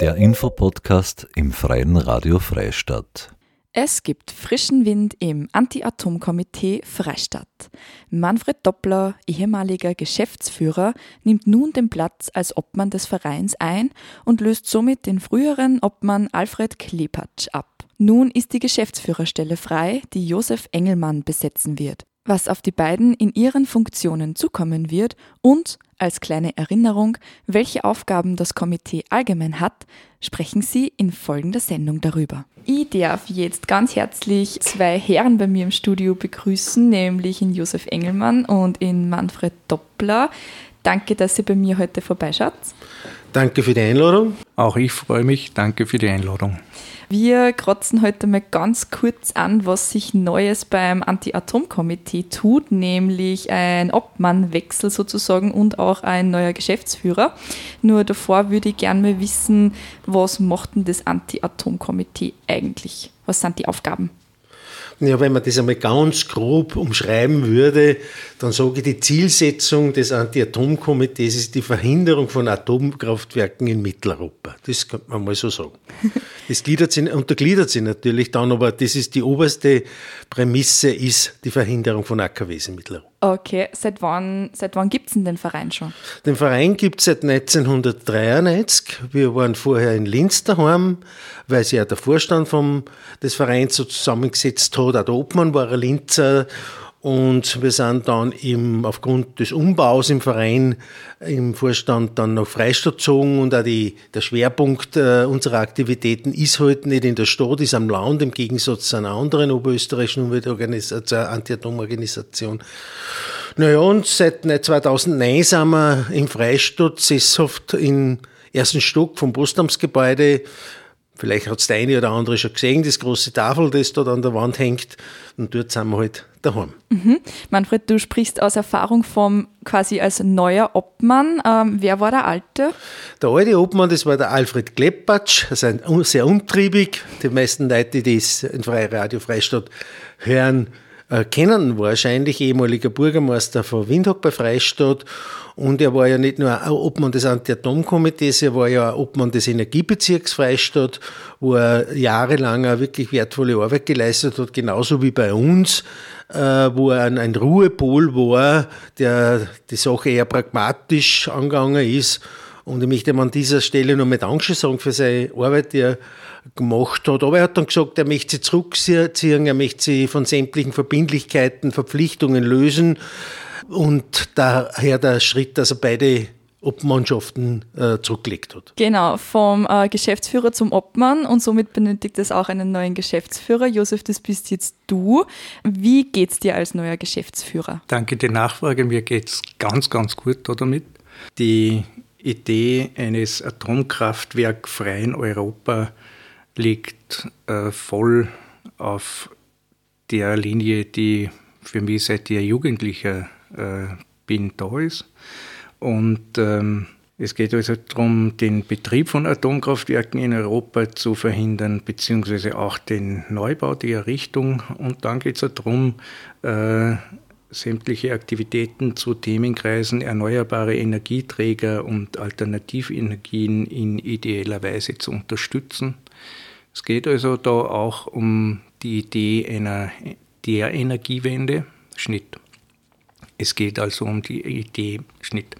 Der Infopodcast im Freien Radio Freistadt. Es gibt frischen Wind im Anti-Atom-Komitee Freistadt. Manfred Doppler, ehemaliger Geschäftsführer, nimmt nun den Platz als Obmann des Vereins ein und löst somit den früheren Obmann Alfred Klepatsch ab. Nun ist die Geschäftsführerstelle frei, die Josef Engelmann besetzen wird was auf die beiden in ihren Funktionen zukommen wird und, als kleine Erinnerung, welche Aufgaben das Komitee allgemein hat, sprechen sie in folgender Sendung darüber. Ich darf jetzt ganz herzlich zwei Herren bei mir im Studio begrüßen, nämlich in Josef Engelmann und in Manfred Doppler. Danke, dass ihr bei mir heute vorbeischaut. Danke für die Einladung. Auch ich freue mich. Danke für die Einladung. Wir kratzen heute mal ganz kurz an, was sich Neues beim Anti-Atom-Komitee tut, nämlich ein Obmannwechsel sozusagen und auch ein neuer Geschäftsführer. Nur davor würde ich gerne mal wissen, was macht denn das Anti-Atom-Komitee eigentlich? Was sind die Aufgaben? Ja, wenn man das einmal ganz grob umschreiben würde, dann sage ich, die Zielsetzung des Anti-Atom-Komitees ist die Verhinderung von Atomkraftwerken in Mitteleuropa. Das könnte man mal so sagen. Das gliedert sich, untergliedert sich natürlich dann, aber das ist die oberste Prämisse, ist die Verhinderung von AKWs in Mitteleuropa. Okay, seit wann, seit wann gibt es denn den Verein schon? Den Verein gibt es seit 1993. Wir waren vorher in Linz daheim, weil sich ja der Vorstand vom, des Vereins so zusammengesetzt hat. Auch der Obmann war ein Linzer und wir sind dann im, aufgrund des Umbaus im Verein, im Vorstand dann nach Freistadt gezogen und auch die, der Schwerpunkt äh, unserer Aktivitäten ist halt nicht in der Stadt, ist am Land, im Gegensatz zu einer anderen oberösterreichischen Umweltorganisation, Anti-Atom-Organisation. Naja, und seit 2009 sind wir im Freistadt sesshaft im ersten Stock vom Postamtsgebäude Vielleicht hat es der eine oder andere schon gesehen, das große Tafel, das dort an der Wand hängt. Und dort sind wir halt daheim. Mhm. Manfred, du sprichst aus Erfahrung vom quasi als neuer Obmann. Ähm, wer war der alte? Der alte Obmann, das war der Alfred Kleppatsch, also ein, sehr umtriebig. Die meisten Leute, die das in Freie Radio Freistadt hören, äh, kennen wahrscheinlich ehemaliger Bürgermeister von Windhoek bei Freistadt. Und er war ja nicht nur Obmann des Anti-Atom-Komitees, er war ja Obmann des Energiebezirks Freistadt, wo er jahrelang auch wirklich wertvolle Arbeit geleistet hat, genauso wie bei uns, äh, wo er ein, ein Ruhepol war, der die Sache eher pragmatisch angegangen ist. Und ich möchte ihm an dieser Stelle noch mit Dankeschön sagen für seine Arbeit, die er gemacht hat. Aber er hat dann gesagt, er möchte sie zurückziehen, er möchte sie von sämtlichen Verbindlichkeiten, Verpflichtungen lösen. Und daher der Schritt, dass er beide Obmannschaften äh, zurückgelegt hat. Genau, vom äh, Geschäftsführer zum Obmann und somit benötigt es auch einen neuen Geschäftsführer. Josef, das bist jetzt du. Wie geht's dir als neuer Geschäftsführer? Danke der Nachfrage. Mir geht's ganz, ganz gut damit. Die Idee eines atomkraftwerkfreien Europa liegt äh, voll auf der Linie, die für mich seit ich Jugendlicher äh, bin, da ist. Und ähm, es geht also darum, den Betrieb von Atomkraftwerken in Europa zu verhindern, beziehungsweise auch den Neubau, die Errichtung. Und dann geht es darum, äh, sämtliche Aktivitäten zu Themenkreisen erneuerbare Energieträger und Alternativenergien in ideeller Weise zu unterstützen. Es geht also da auch um die Idee einer der Energiewende, Schnitt. Es geht also um die Idee, Schnitt.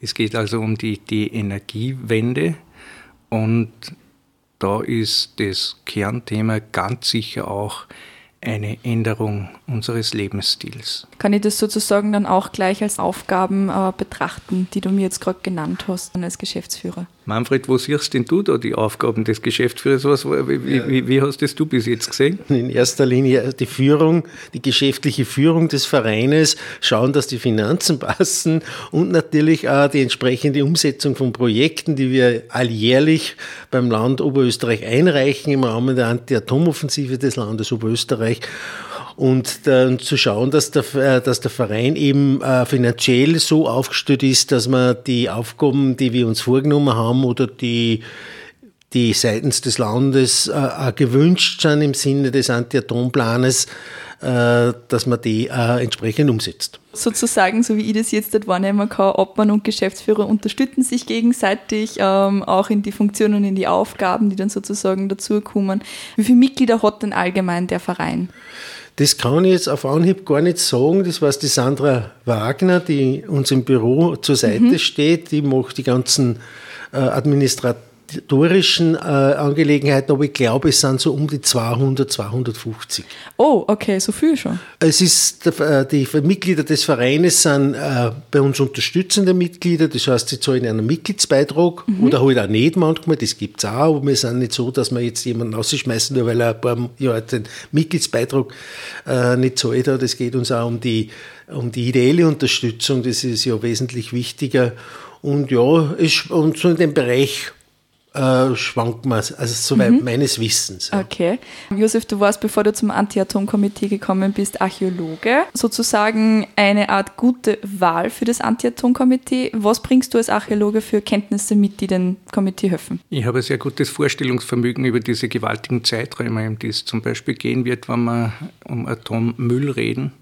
Es geht also um die Idee Energiewende und da ist das Kernthema ganz sicher auch eine Änderung unseres Lebensstils. Kann ich das sozusagen dann auch gleich als Aufgaben äh, betrachten, die du mir jetzt gerade genannt hast als Geschäftsführer? Manfred, wo siehst denn du da die Aufgaben des Geschäftsführers? Was, wie, ja. wie, wie, hast das du bis jetzt gesehen? In erster Linie die Führung, die geschäftliche Führung des Vereines, schauen, dass die Finanzen passen und natürlich auch die entsprechende Umsetzung von Projekten, die wir alljährlich beim Land Oberösterreich einreichen im Rahmen der Anti-Atom-Offensive des Landes Oberösterreich und äh, zu schauen, dass der, äh, dass der Verein eben äh, finanziell so aufgestellt ist, dass man die Aufgaben, die wir uns vorgenommen haben oder die die seitens des Landes äh, gewünscht sind im Sinne des Anti-Atom-Planes, äh, dass man die äh, entsprechend umsetzt. Sozusagen, so wie ich das jetzt dort wahrnehmen kann, Obmann und Geschäftsführer unterstützen sich gegenseitig, ähm, auch in die Funktionen und in die Aufgaben, die dann sozusagen dazukommen. Wie viele Mitglieder hat denn allgemein der Verein? Das kann ich jetzt auf Anhieb gar nicht sagen. Das war die Sandra Wagner, die uns im Büro zur Seite mhm. steht. Die macht die ganzen äh, Administrationen historischen äh, Angelegenheiten, aber ich glaube, es sind so um die 200, 250. Oh, okay, so viel schon. Es ist, äh, die Mitglieder des Vereines sind äh, bei uns unterstützende Mitglieder, das heißt, sie zahlen einen Mitgliedsbeitrag mhm. oder halt auch nicht manchmal, das gibt es auch, aber wir sind nicht so, dass wir jetzt jemanden rausschmeißen, nur weil er ein paar Jahre den Mitgliedsbeitrag äh, nicht zahlt hat. Es geht uns auch um die, um die ideelle Unterstützung, das ist ja wesentlich wichtiger. Und ja, ist, und so in dem Bereich äh, schwankt man, also soweit mhm. meines Wissens. Ja. Okay. Josef, du warst, bevor du zum Anti-Atom-Komitee gekommen bist, Archäologe. Sozusagen eine Art gute Wahl für das Anti-Atom-Komitee. Was bringst du als Archäologe für Kenntnisse mit, die dem Komitee helfen? Ich habe ein sehr gutes Vorstellungsvermögen über diese gewaltigen Zeiträume, um die es zum Beispiel gehen wird, wenn wir um Atommüll reden.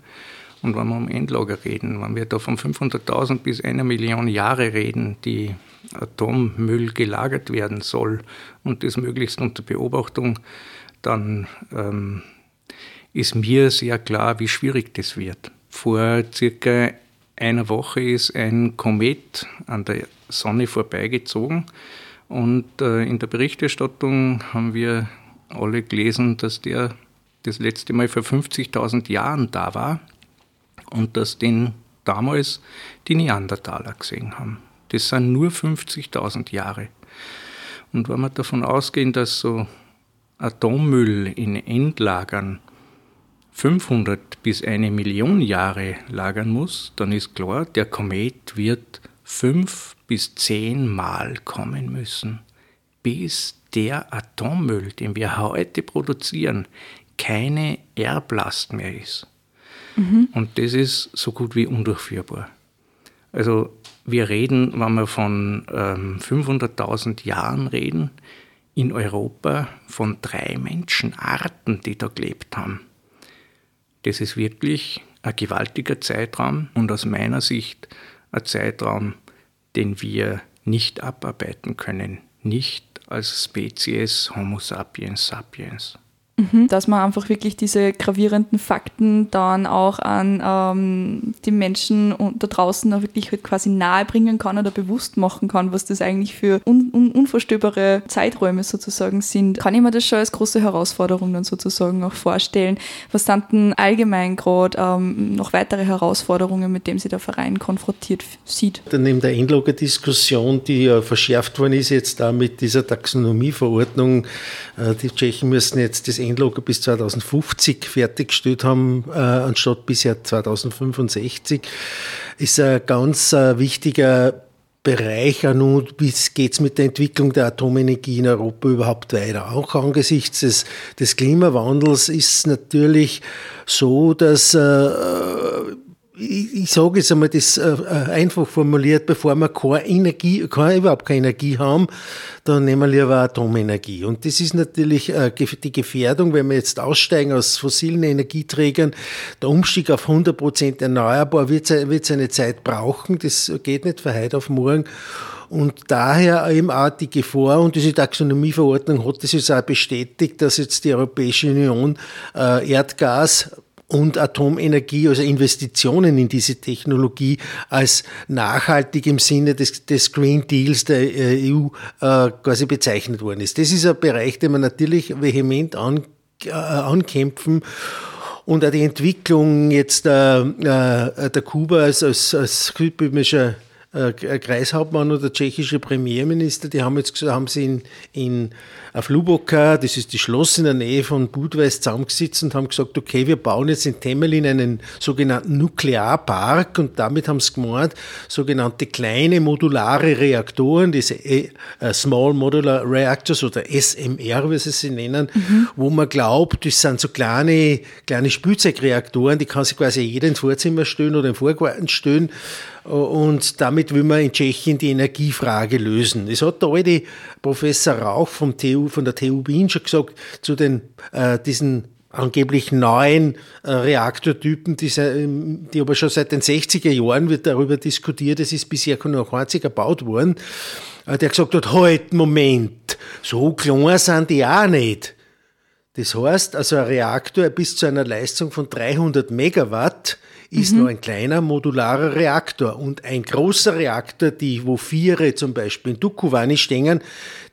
Und wenn wir um Endlager reden, wenn wir da von 500.000 bis einer Million Jahre reden, die Atommüll gelagert werden soll und das möglichst unter Beobachtung, dann ähm, ist mir sehr klar, wie schwierig das wird. Vor circa einer Woche ist ein Komet an der Sonne vorbeigezogen und äh, in der Berichterstattung haben wir alle gelesen, dass der das letzte Mal vor 50.000 Jahren da war und dass den damals die Neandertaler gesehen haben. Das sind nur 50.000 Jahre. Und wenn wir davon ausgehen, dass so Atommüll in Endlagern 500 bis eine Million Jahre lagern muss, dann ist klar, der Komet wird fünf bis zehn Mal kommen müssen, bis der Atommüll, den wir heute produzieren, keine Erblast mehr ist. Mhm. Und das ist so gut wie undurchführbar. Also wir reden, wenn wir von ähm, 500.000 Jahren reden, in Europa von drei Menschenarten, die da gelebt haben. Das ist wirklich ein gewaltiger Zeitraum und aus meiner Sicht ein Zeitraum, den wir nicht abarbeiten können, nicht als Spezies Homo sapiens sapiens. Mhm. Dass man einfach wirklich diese gravierenden Fakten dann auch an ähm, die Menschen da draußen auch wirklich halt quasi nahe bringen kann oder bewusst machen kann, was das eigentlich für un un unvorstöbare Zeiträume sozusagen sind. Kann ich mir das schon als große Herausforderung dann sozusagen auch vorstellen? Was sind denn allgemein gerade ähm, noch weitere Herausforderungen, mit denen sich der Verein konfrontiert sieht? Dann neben der Endlager-Diskussion, die ja verschärft worden ist jetzt da mit dieser Taxonomieverordnung, äh, die Tschechen müssen jetzt das Endlager bis 2050 fertiggestellt haben, äh, anstatt bisher 2065, ist ein ganz äh, wichtiger Bereich nun, wie es mit der Entwicklung der Atomenergie in Europa überhaupt weiter? Auch angesichts des, des Klimawandels ist natürlich so, dass äh, ich, sage jetzt einmal das äh, äh, einfach formuliert, bevor wir keine Energie, keine, überhaupt keine Energie haben, dann nehmen wir lieber Atomenergie. Und das ist natürlich äh, die Gefährdung, wenn wir jetzt aussteigen aus fossilen Energieträgern. Der Umstieg auf 100 Prozent erneuerbar wird es eine Zeit brauchen. Das geht nicht von heute auf morgen. Und daher eben auch die Gefahr, und diese Taxonomieverordnung hat das jetzt auch bestätigt, dass jetzt die Europäische Union äh, Erdgas und Atomenergie, also Investitionen in diese Technologie als nachhaltig im Sinne des, des Green Deals der äh, EU äh, quasi bezeichnet worden ist. Das ist ein Bereich, den man natürlich vehement an, äh, ankämpfen und auch die Entwicklung jetzt äh, äh der Kuba als, als, als äh, Kreishauptmann oder tschechische Premierminister, die haben jetzt haben sie in, in auf Luboka, das ist die Schloss in der Nähe von Budweis, zusammengesetzt und haben gesagt, okay, wir bauen jetzt in Temelin einen sogenannten Nuklearpark und damit haben sie gemeint, sogenannte kleine modulare Reaktoren, diese äh, Small Modular Reactors oder SMR, wie sie sie nennen, mhm. wo man glaubt, das sind so kleine, kleine Spielzeugreaktoren, die kann sich quasi jeder ins Vorzimmer stellen oder im Vorgarten stellen und damit will man in Tschechien die Energiefrage lösen. Das hat der alte Professor Rauch vom TU, von der TU Wien schon gesagt zu den, äh, diesen angeblich neuen äh, Reaktortypen, die, die, aber schon seit den 60er Jahren wird darüber diskutiert, es ist bisher noch einzig gebaut worden, äh, der gesagt hat, halt, Moment, so klein sind die auch nicht. Das heißt, also ein Reaktor bis zu einer Leistung von 300 Megawatt ist mhm. nur ein kleiner modularer Reaktor und ein großer Reaktor, die wo Viere zum Beispiel in Dukovany stehen,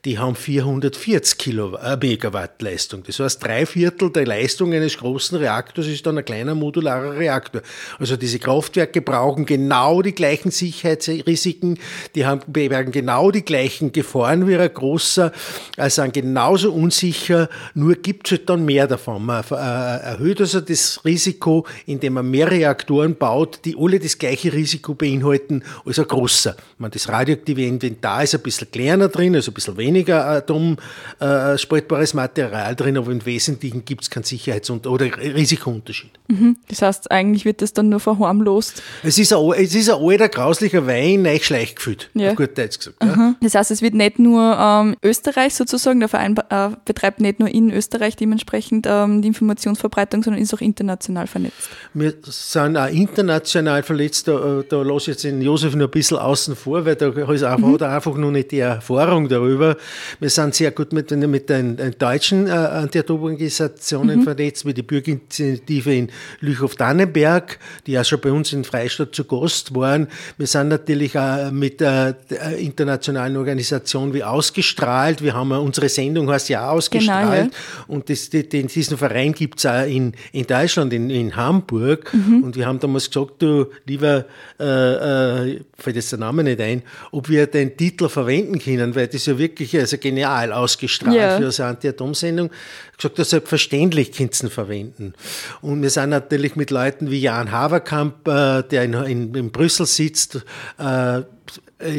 die haben 440 Kilo, äh, Megawatt Leistung. Das heißt, drei Viertel der Leistung eines großen Reaktors ist dann ein kleiner modularer Reaktor. Also diese Kraftwerke brauchen genau die gleichen Sicherheitsrisiken, die haben, werden genau die gleichen Gefahren wie ein großer, also sind genauso unsicher, nur gibt es halt dann mehr davon. Man äh, erhöht also das Risiko, indem man mehr Reaktoren baut, die alle das gleiche Risiko beinhalten als ein großer. Man, das radioaktive Inventar ist ein bisschen kleiner drin, also ein bisschen weniger atomspaltbares Material drin, aber im Wesentlichen gibt es keinen Sicherheits- oder Risikounterschied. Mhm. Das heißt, eigentlich wird das dann nur verharmlost. Es ist ein, es ist ein alter, grauslicher Wein, neu schleichgefüllt, ja. auf gut Deutsch gesagt. Ja. Das heißt, es wird nicht nur ähm, Österreich sozusagen, der Verein äh, betreibt nicht nur in Österreich dementsprechend ähm, die Informationsverbreitung, sondern ist auch international vernetzt. Wir sind auch international vernetzt, da, da lasse ich jetzt den Josef noch ein bisschen außen vor, weil da ist einfach, mhm. hat er einfach noch nicht die Erfahrung darüber. Wir sind sehr gut mit, mit den, den deutschen äh, Anti-Atom-Organisationen mhm. vernetzt, wie die Bürgerinitiative in Lüchow-Dannenberg, die ja schon bei uns in Freistadt zu Gast waren. Wir sind natürlich auch mit äh, der internationalen Organisation wie ausgestrahlt. Wir haben unsere Sendung heißt ja ausgestrahlt. Genau, ja. Und das, den, diesen Verein gibt es auch in, in Deutschland, in, in Hamburg. Mhm. Und wir haben damals gesagt, du lieber, äh, äh, fällt jetzt der Name nicht ein, ob wir den Titel verwenden können, weil das ja wirklich also genial ausgestrahlt ja. für eine Anti-Atom-Sendung. gesagt, das selbstverständlich könnt ihr verwenden. Und wir sind natürlich mit Leuten wie Jan Haverkamp, äh, der in, in, in Brüssel sitzt, äh,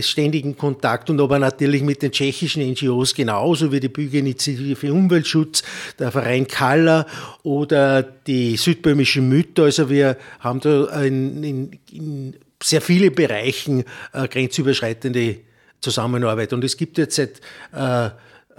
ständigen Kontakt und aber natürlich mit den tschechischen NGOs genauso wie die Bürgerinitiative für Umweltschutz, der Verein Kaller oder die südböhmischen Mütter. Also wir haben da in, in, in sehr viele Bereichen äh, grenzüberschreitende Zusammenarbeit. Und es gibt jetzt seit äh,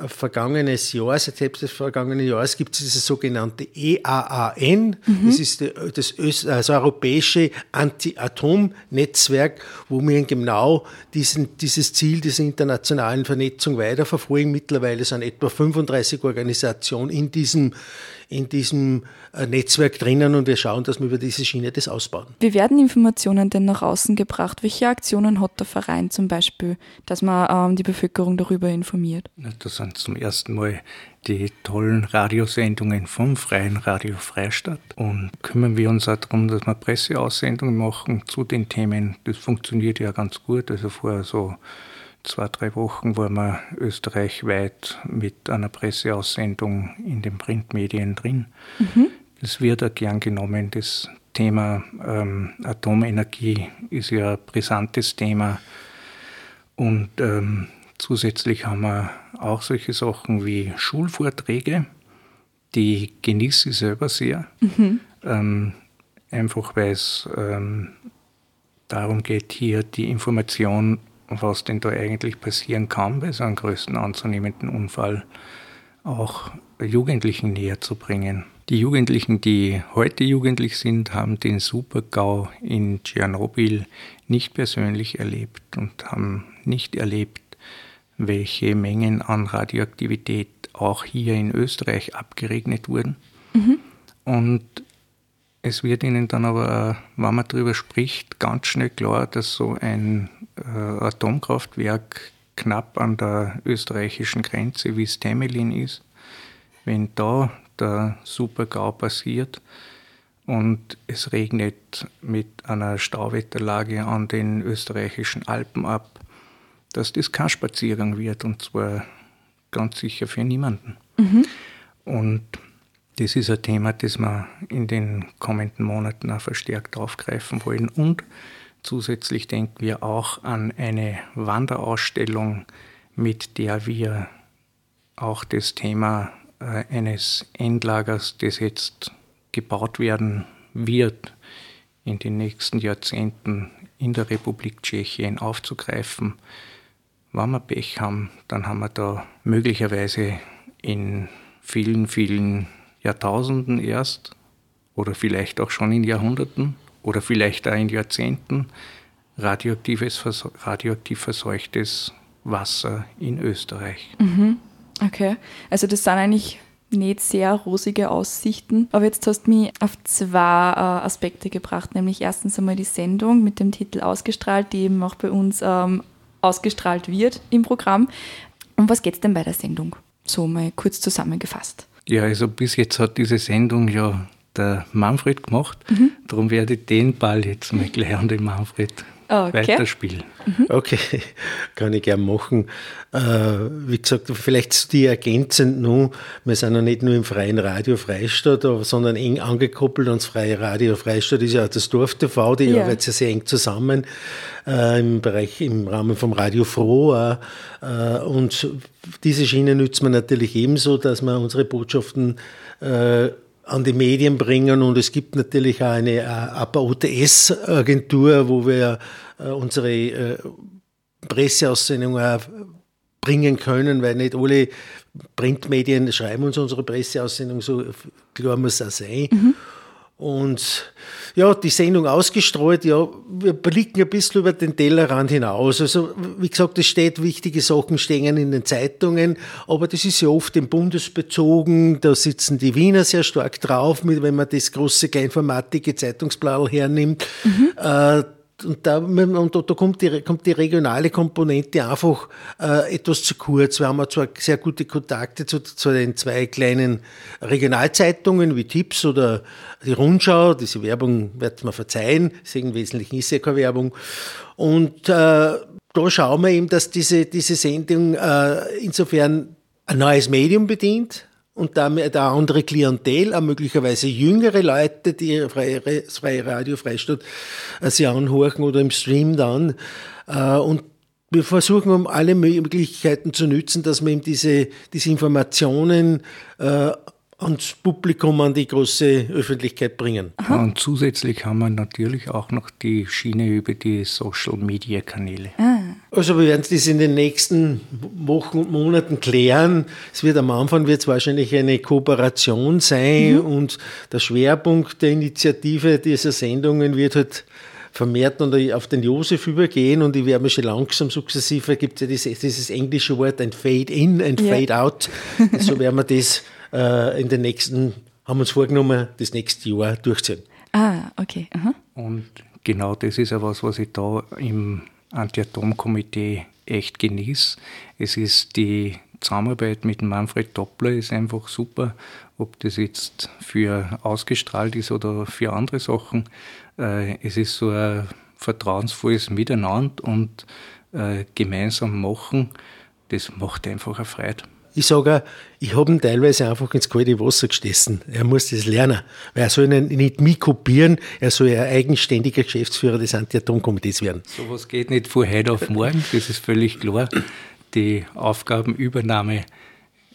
vergangenes Jahr, seit Herbst des vergangenen Jahres gibt es dieses sogenannte EAAN. Mhm. Das ist das, das also europäische Anti-Atom-Netzwerk, wo wir genau diesen, dieses Ziel dieser internationalen Vernetzung weiterverfolgen. Mittlerweile sind etwa 35 Organisationen in diesem, in diesem äh, Netzwerk drinnen und wir schauen, dass wir über diese Schiene das ausbauen. Wie werden Informationen denn nach außen gebracht? Welche Aktionen hat der Verein zum Beispiel, dass man ähm, die Bevölkerung darüber informiert? Das sind zum ersten Mal die tollen Radiosendungen vom Freien Radio Freistadt und kümmern wir uns auch darum, dass wir Presseaussendungen machen zu den Themen. Das funktioniert ja ganz gut. Also vor so zwei, drei Wochen waren wir österreichweit mit einer Presseaussendung in den Printmedien drin. Mhm. Das wird auch gern genommen. Das Thema ähm, Atomenergie ist ja ein brisantes Thema. Und ähm, zusätzlich haben wir auch solche Sachen wie Schulvorträge. Die genieße ich selber sehr. Mhm. Ähm, einfach weil es ähm, darum geht, hier die Information was denn da eigentlich passieren kann bei so einem größten anzunehmenden Unfall, auch Jugendlichen näher zu bringen. Die Jugendlichen, die heute jugendlich sind, haben den Supergau in Tschernobyl nicht persönlich erlebt und haben nicht erlebt, welche Mengen an Radioaktivität auch hier in Österreich abgeregnet wurden. Mhm. Und es wird ihnen dann aber, wenn man darüber spricht, ganz schnell klar, dass so ein äh, Atomkraftwerk knapp an der österreichischen Grenze, wie es Temelin ist, wenn da der Supergau passiert und es regnet mit einer Stauwetterlage an den österreichischen Alpen ab, dass das kein Spaziergang wird und zwar ganz sicher für niemanden. Mhm. Und das ist ein Thema, das wir in den kommenden Monaten auch verstärkt aufgreifen wollen. Und zusätzlich denken wir auch an eine Wanderausstellung, mit der wir auch das Thema äh, eines Endlagers, das jetzt gebaut werden wird, in den nächsten Jahrzehnten in der Republik Tschechien aufzugreifen. Wenn wir Pech haben, dann haben wir da möglicherweise in vielen, vielen Jahrtausenden erst oder vielleicht auch schon in Jahrhunderten oder vielleicht auch in Jahrzehnten radioaktives, radioaktiv verseuchtes Wasser in Österreich. Mhm. Okay, also das sind eigentlich nicht sehr rosige Aussichten. Aber jetzt hast du mich auf zwei äh, Aspekte gebracht, nämlich erstens einmal die Sendung mit dem Titel Ausgestrahlt, die eben auch bei uns ähm, ausgestrahlt wird im Programm. Um was geht es denn bei der Sendung? So mal kurz zusammengefasst. Ja, also bis jetzt hat diese Sendung ja der Manfred gemacht. Mhm. Darum werde ich den Ball jetzt mal gleich an den Manfred okay. weiterspielen. Mhm. Okay, kann ich gern machen. Äh, wie gesagt, vielleicht die ergänzend nur, wir sind ja nicht nur im freien Radio Freistadt, sondern eng angekoppelt ans freie Radio Freistadt ist ja auch das Dorf TV, die ja. arbeitet sehr eng zusammen äh, im Bereich, im Rahmen vom Radio Froh. Äh, und diese Schiene nützt man natürlich ebenso, dass man unsere Botschaften äh, an die Medien bringen. Und es gibt natürlich auch eine APA OTS-Agentur, wo wir äh, unsere äh, Presseaussendungen bringen können, weil nicht alle Printmedien schreiben uns unsere Presseaussendung, so klar muss auch sein. Mhm. Und ja, die Sendung ausgestreut, ja, wir blicken ein bisschen über den Tellerrand hinaus. Also, wie gesagt, es steht, wichtige Sachen stehen in den Zeitungen, aber das ist ja oft im Bundesbezogen, da sitzen die Wiener sehr stark drauf, wenn man das große kleinformatige Zeitungsblatt hernimmt. Mhm. Äh, und da, und da kommt, die, kommt die regionale Komponente einfach äh, etwas zu kurz. Wir haben zwar sehr gute Kontakte zu, zu den zwei kleinen Regionalzeitungen wie Tipps oder die Rundschau. Diese Werbung wird man verzeihen, deswegen im Wesentlichen ist ja keine Werbung. Und äh, da schauen wir eben, dass diese, diese Sendung äh, insofern ein neues Medium bedient, und damit eine andere Klientel, auch möglicherweise jüngere Leute, die das freie Radio Freistadt äh, sie anhören oder im Stream dann. Äh, und wir versuchen, um alle Möglichkeiten zu nützen, dass wir eben diese, diese Informationen äh, ans Publikum, an die große Öffentlichkeit bringen. Aha. Und zusätzlich haben wir natürlich auch noch die Schiene über die Social-Media-Kanäle. Ah. Also wir werden das in den nächsten Wochen und Monaten klären. Es wird am Anfang wird es wahrscheinlich eine Kooperation sein mhm. und der Schwerpunkt der Initiative dieser Sendungen wird halt vermehrt auf den Josef übergehen und ich werde mir schon langsam sukzessive, gibt es ja dieses, dieses, englische Wort, ein Fade in, ein ja. Fade out. so werden wir das äh, in den nächsten, haben uns vorgenommen, das nächste Jahr durchziehen. Ah, okay. Aha. Und genau das ist ja was, was ich da im Anti-Atom-Komitee echt genieße. Es ist die Zusammenarbeit mit Manfred Doppler ist einfach super, ob das jetzt für ausgestrahlt ist oder für andere Sachen. Äh, es ist so ein vertrauensvolles Miteinander und äh, gemeinsam machen, das macht einfach eine Freude. Ich sage, ich habe ihn teilweise einfach ins kalte Wasser gestessen. Er muss das lernen. Weil er soll nicht mich kopieren, er soll ein eigenständiger Geschäftsführer des Anti-Atom-Komitees werden. So was geht nicht von heute auf morgen, das ist völlig klar. Die Aufgabenübernahme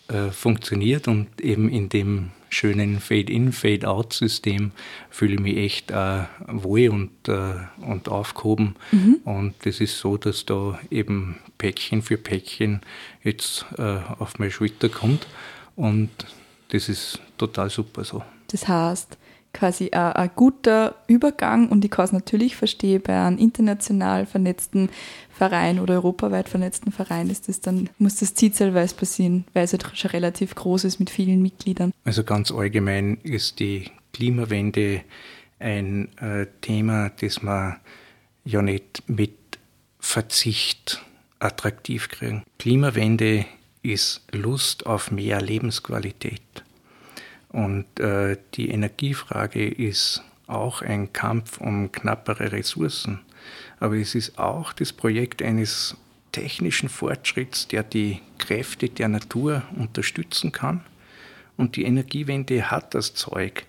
äh, funktioniert und eben in dem schönen Fade-in, Fade-out-System fühle ich mich echt äh, wohl und, äh, und aufgehoben. Mhm. Und das ist so, dass da eben Päckchen für Päckchen jetzt äh, auf meine Schulter kommt. Und das ist total super so. Das heißt, quasi ein, ein, guter Übergang und ich kann es natürlich verstehen, bei einem international vernetzten Verein oder europaweit vernetzten Verein ist das dann, muss das zielzahlweise passieren, weil es halt schon relativ groß ist mit vielen Mitgliedern. Also ganz allgemein ist die Klimawende ein äh, Thema, das man ja nicht mit Verzicht attraktiv kriegen. Klimawende ist Lust auf mehr Lebensqualität. Und äh, die Energiefrage ist auch ein Kampf um knappere Ressourcen. Aber es ist auch das Projekt eines technischen Fortschritts, der die Kräfte der Natur unterstützen kann. Und die Energiewende hat das Zeug,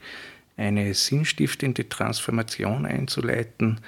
eine sinnstiftende Transformation einzuleiten,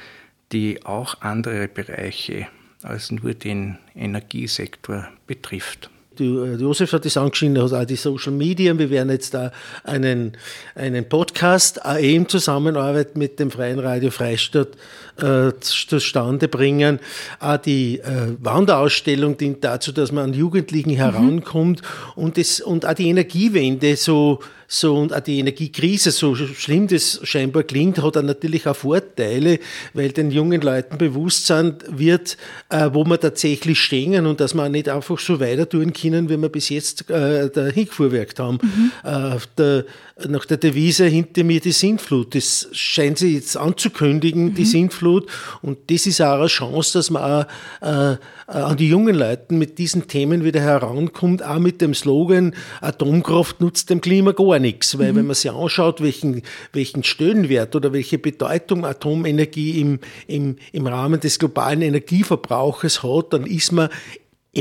die auch andere Bereiche als nur den Energiesektor betrifft. Josef hat das angeschrieben, hat auch die Social Media. Wir werden jetzt da einen, einen Podcast auch in Zusammenarbeit mit dem Freien Radio Freistadt äh, zustande bringen. Auch die äh, Wanderausstellung dient dazu, dass man an Jugendlichen herankommt mhm. und, das, und auch die Energiewende so so und auch die Energiekrise, so schlimm das scheinbar klingt, hat er natürlich auch Vorteile, weil den jungen Leuten bewusst sein wird, äh, wo wir tatsächlich stehen und dass wir nicht einfach so weiter tun können, wie wir bis jetzt äh, da hingefuhrwerkt haben. Mhm. Äh, der, nach der Devise hinter mir die Sintflut. Das scheint sie jetzt anzukündigen, mhm. die Sintflut. Und das ist auch eine Chance, dass man auch äh, an die jungen Leute mit diesen Themen wieder herankommt, auch mit dem Slogan, Atomkraft nutzt dem Klima gar nichts. Weil mhm. wenn man sich anschaut, welchen, welchen Stellenwert oder welche Bedeutung Atomenergie im, im, im Rahmen des globalen Energieverbrauches hat, dann ist man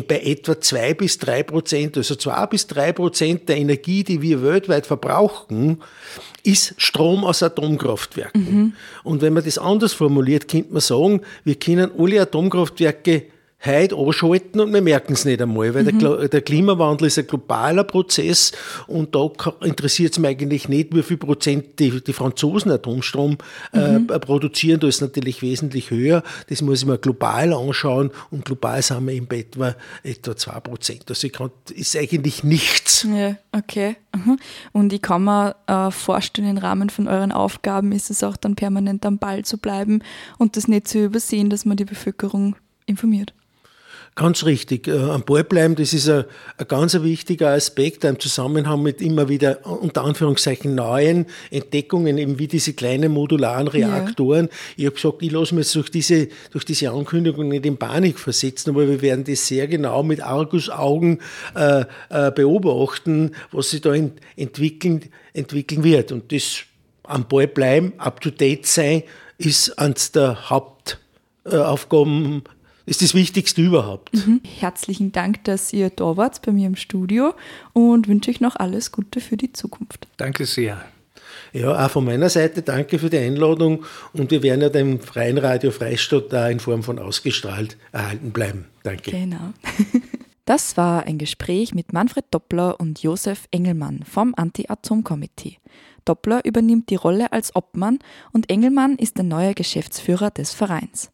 bei etwa zwei bis drei Prozent, also zwei bis drei Prozent der Energie, die wir weltweit verbrauchen, ist Strom aus Atomkraftwerken. Mhm. Und wenn man das anders formuliert, könnte man sagen, wir können alle Atomkraftwerke heute anschalten und wir merken es nicht einmal, weil mhm. der, der, Klimawandel ist ein globaler Prozess und da interessiert es mich eigentlich nicht, wie viel Prozent die, die Franzosen Atomstrom äh, mhm. produzieren. Da ist natürlich wesentlich höher. Das muss ich mir global anschauen und global sind wir in etwa, etwa 2 Prozent. Also kann, ist eigentlich nichts. Ja, okay. Mhm. Und ich kann mir äh, vorstellen, im Rahmen von euren Aufgaben ist es auch dann permanent am Ball zu bleiben und das nicht zu übersehen, dass man die Bevölkerung informiert. Ganz richtig. Äh, am Ball bleiben, das ist ein, ein ganz wichtiger Aspekt im Zusammenhang mit immer wieder unter Anführungszeichen neuen Entdeckungen, eben wie diese kleinen modularen Reaktoren. Ja. Ich habe gesagt, ich lasse mich durch diese, durch diese Ankündigung nicht in Panik versetzen, aber wir werden das sehr genau mit Argusaugen äh, äh, beobachten, was sich da ent entwickeln, entwickeln wird. Und das am Ball bleiben, up to date sein, ist eines der Hauptaufgaben ist das Wichtigste überhaupt. Mhm. Herzlichen Dank, dass ihr da wart bei mir im Studio und wünsche euch noch alles Gute für die Zukunft. Danke sehr. Ja, auch von meiner Seite danke für die Einladung und wir werden ja dem Freien Radio Freistadt da in Form von ausgestrahlt erhalten bleiben. Danke. Genau. Das war ein Gespräch mit Manfred Doppler und Josef Engelmann vom Anti-Atom-Komitee. Doppler übernimmt die Rolle als Obmann und Engelmann ist der neue Geschäftsführer des Vereins.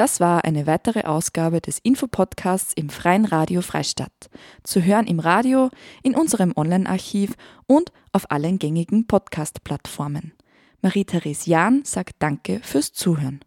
Das war eine weitere Ausgabe des Infopodcasts im Freien Radio Freistadt. Zu hören im Radio, in unserem Online-Archiv und auf allen gängigen Podcast-Plattformen. Marie-Therese Jahn sagt Danke fürs Zuhören.